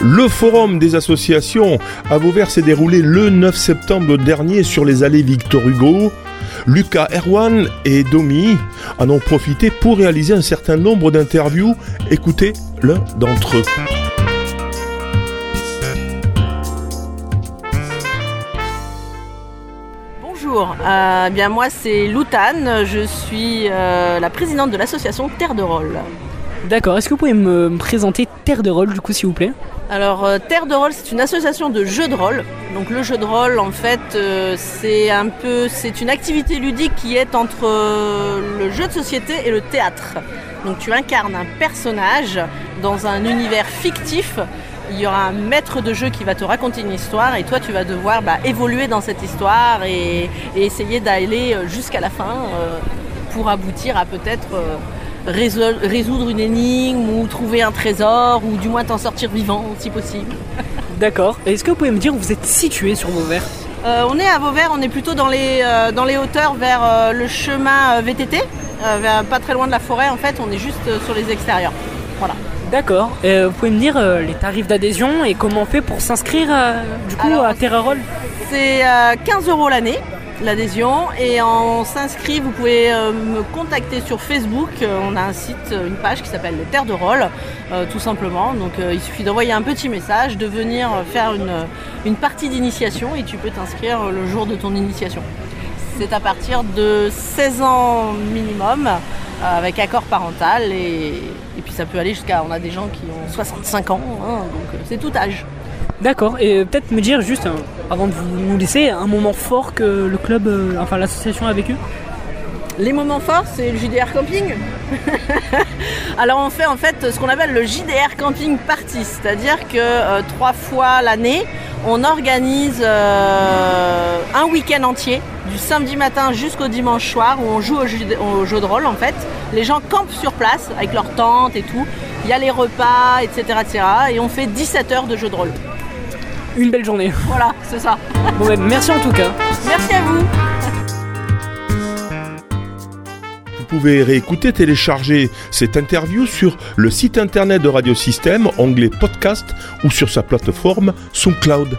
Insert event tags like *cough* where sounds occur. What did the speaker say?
Le forum des associations à Vauvert s'est déroulé le 9 septembre dernier sur les allées Victor Hugo. Lucas Erwan et Domi en ont profité pour réaliser un certain nombre d'interviews. Écoutez l'un d'entre eux. Bonjour, euh, bien moi c'est Loutane, je suis euh, la présidente de l'association Terre de Rôle. D'accord, est-ce que vous pouvez me présenter Terre de Rôle du coup s'il vous plaît? Alors euh, Terre de Rôle c'est une association de jeux de rôle. Donc le jeu de rôle en fait euh, c'est un peu c'est une activité ludique qui est entre euh, le jeu de société et le théâtre. Donc tu incarnes un personnage dans un univers fictif. Il y aura un maître de jeu qui va te raconter une histoire et toi tu vas devoir bah, évoluer dans cette histoire et, essayer d'aller jusqu'à la fin pour aboutir à peut-être résoudre une énigme ou trouver un trésor ou du moins t'en sortir vivant si possible. *laughs* D'accord. Est-ce que vous pouvez me dire où vous êtes situé sur Vauvert? Euh, on est à Vauvert, on est plutôt dans les, euh, dans les hauteurs vers euh, le chemin VTT, vers- pas très loin de la forêt en fait, on est juste sur les extérieurs. Voilà. D'accord. Et vous pouvez me dire les tarifs d'adhésion et comment on fait pour s'inscrire du coup Alors, à Terre Roll C'est euh, 15 euros l'année l'adhésion et on s'inscrit, vous pouvez euh, me contacter sur Facebook, Euh, on a un site, euh, une page qui s'appelle les Terres de Rôle, tout simplement. Donc il suffit d'envoyer un petit message, de venir faire une, une partie d'initiation et tu peux t'inscrire le jour de ton initiation. C'est à partir de 16 ans minimum, avec accord parental et, et puis ça peut aller jusqu'à, on a des gens qui ont 65 ans, hein, donc c'est tout âge. D'accord. Et peut-être me dire juste, euh, avant de vous nous laisser, un moment fort que le club, euh, enfin l'association a vécu Les moments forts, c'est le JDR camping. *laughs* Alors on fait en fait ce qu'on appelle le JDR camping party, c'est-à-dire que euh, trois fois l'année, on organise un week-end entier, du samedi matin jusqu'au dimanche soir, où on joue au jeu, de- au jeu de rôle en fait. Les gens campent sur place avec leurs tentes et tout. Il y a les repas, etc., etc. Et on fait 17 heures de jeu de rôle. Une belle journée. *laughs* Voilà, c'est ça. Bon, ben, merci en tout cas. Merci à vous. Vous pouvez réécouter, télécharger cette interview sur le site internet de Radio Système, onglet podcast ou sur sa plateforme SoundCloud.